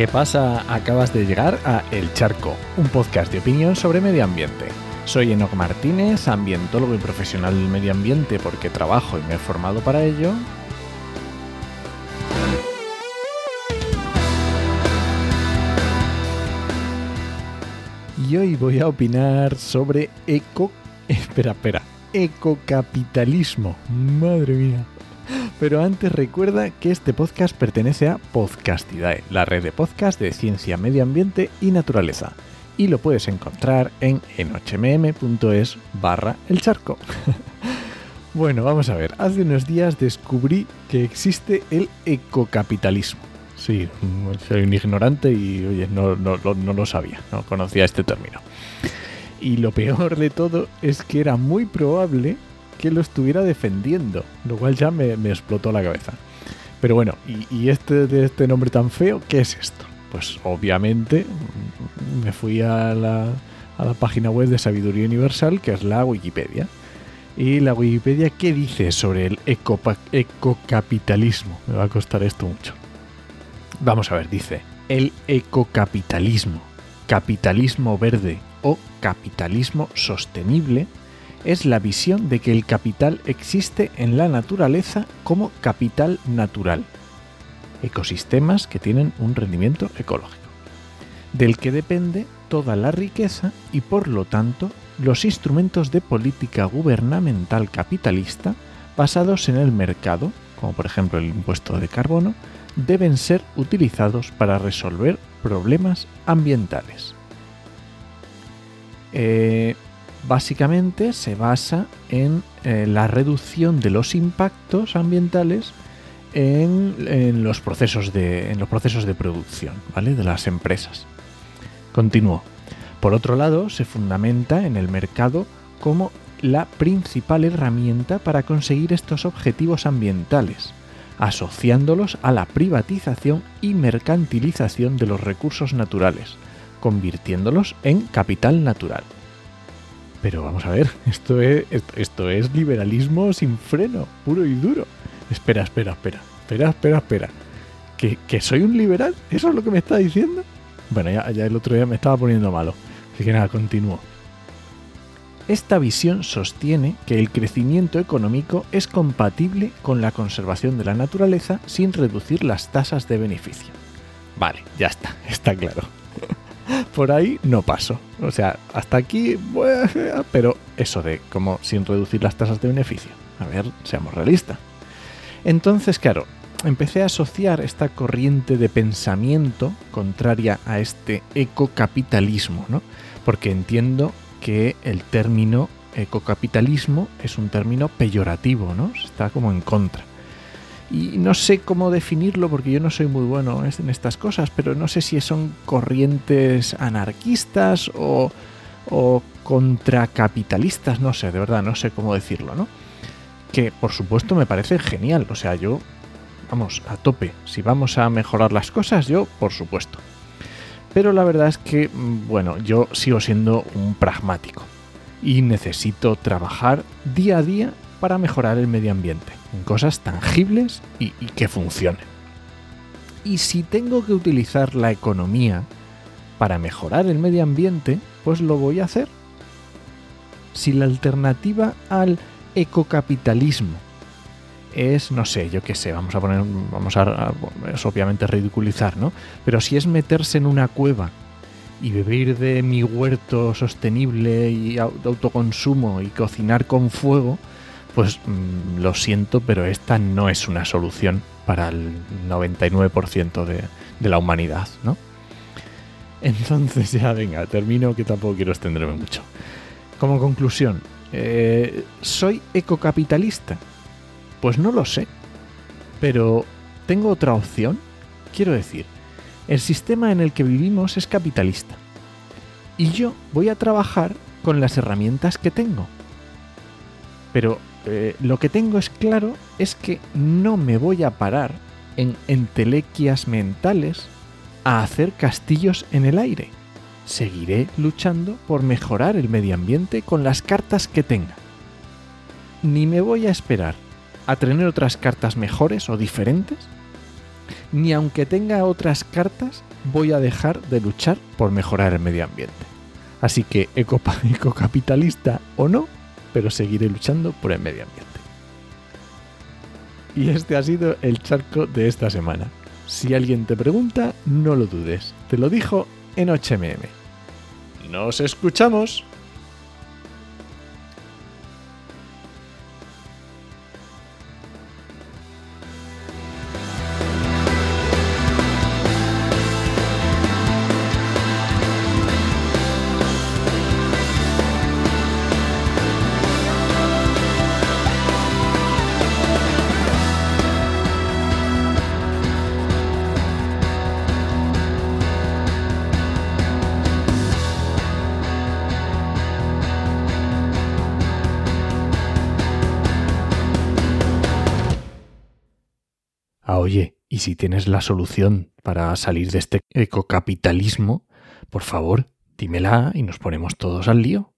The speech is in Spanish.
¿Qué pasa? Acabas de llegar a El Charco, un podcast de opinión sobre medio ambiente. Soy Enoc Martínez, ambientólogo y profesional del medio ambiente porque trabajo y me he formado para ello. Y hoy voy a opinar sobre eco... Espera, espera. Ecocapitalismo. Madre mía. Pero antes recuerda que este podcast pertenece a Podcastidae, la red de podcast de ciencia, medio ambiente y naturaleza. Y lo puedes encontrar en enochmm.es barra el charco. bueno, vamos a ver. Hace unos días descubrí que existe el ecocapitalismo. Sí, soy un ignorante y oye, no, no, no lo sabía, no conocía este término. Y lo peor de todo es que era muy probable que lo estuviera defendiendo, lo cual ya me, explotó la cabeza. Pero bueno, ¿y, este de este nombre tan feo, qué es esto? Pues obviamente me fui a la, a la página web de Sabiduría Universal, que es la Wikipedia. Y la Wikipedia, ¿qué dice sobre el ecocapitalismo? Me va a costar esto mucho. Vamos a ver, dice, el ecocapitalismo, capitalismo verde o capitalismo sostenible es la visión de que el capital existe en la naturaleza como capital natural, ecosistemas que tienen un rendimiento ecológico, del que depende toda la riqueza y por lo tanto los instrumentos de política gubernamental capitalista basados en el mercado, como por ejemplo el impuesto de carbono, deben ser utilizados para resolver problemas ambientales. Eh, básicamente se basa en eh, la reducción de los impactos ambientales en, los procesos de, en los procesos de producción ¿vale? de las empresas. Continúo. Por otro lado, se fundamenta en el mercado como la principal herramienta para conseguir estos objetivos ambientales, asociándolos a la privatización y mercantilización de los recursos naturales, convirtiéndolos en capital natural. Pero vamos a ver, esto es, esto es liberalismo sin freno, puro y duro. Espera, espera, espera, espera, espera, espera. ¿Que, ¿Que, soy un liberal? ¿Eso es lo que me está diciendo? Bueno, ya, ya el otro día me estaba poniendo malo. Así que nada, continúo. Esta visión sostiene que el crecimiento económico es compatible con la conservación de la naturaleza sin reducir las tasas de beneficio. Vale, ya está, está claro. Por ahí no paso. O sea, hasta aquí, pero eso de como sin reducir las tasas de beneficio. A ver, seamos realistas. Entonces, claro, empecé a asociar esta corriente de pensamiento contraria a este ecocapitalismo, ¿no? Porque entiendo que el término ecocapitalismo es un término peyorativo, ¿no? Está como en contra y no sé cómo definirlo porque yo no soy muy bueno en estas cosas, pero no sé si son corrientes anarquistas o, o contracapitalistas, no sé, de verdad, no sé cómo decirlo, ¿no? Que por supuesto me parece genial, o sea, yo, vamos, a tope, si vamos a mejorar las cosas, yo, por supuesto. Pero la verdad es que, bueno, yo sigo siendo un pragmático y necesito trabajar día a día para mejorar el medio ambiente, en cosas tangibles y, que funcionen. Y si tengo que utilizar la economía para mejorar el medio ambiente, pues lo voy a hacer. Si la alternativa al ecocapitalismo es, no sé, yo qué sé, vamos a poner, vamos a, es obviamente ridiculizar, ¿no? Pero si es meterse en una cueva y vivir de mi huerto sostenible y autoconsumo y cocinar con fuego, pues mm, lo siento, pero esta no es una solución para el 99% de, la humanidad, ¿no? Entonces ya venga, termino que tampoco quiero extenderme mucho. Como conclusión, eh, ¿soy ecocapitalista? Pues no lo sé, pero ¿tengo otra opción? Quiero decir, el sistema en el que vivimos es capitalista y yo voy a trabajar con las herramientas que tengo. Pero eh, lo que tengo es claro es que no me voy a parar en entelequias mentales a hacer castillos en el aire. Seguiré luchando por mejorar el medio ambiente con las cartas que tenga. Ni me voy a esperar a tener otras cartas mejores o diferentes Ni aunque tenga otras cartas, voy a dejar de luchar por mejorar el medio ambiente. Así que ecocapitalista o no, pero seguiré luchando por el medio ambiente. Y este ha sido el charco de esta semana. Si alguien te pregunta, no lo dudes. Te lo dijo en HMM. ¡Nos escuchamos! Oye, y si tienes la solución para salir de este ecocapitalismo, por favor, dímela y nos ponemos todos al lío.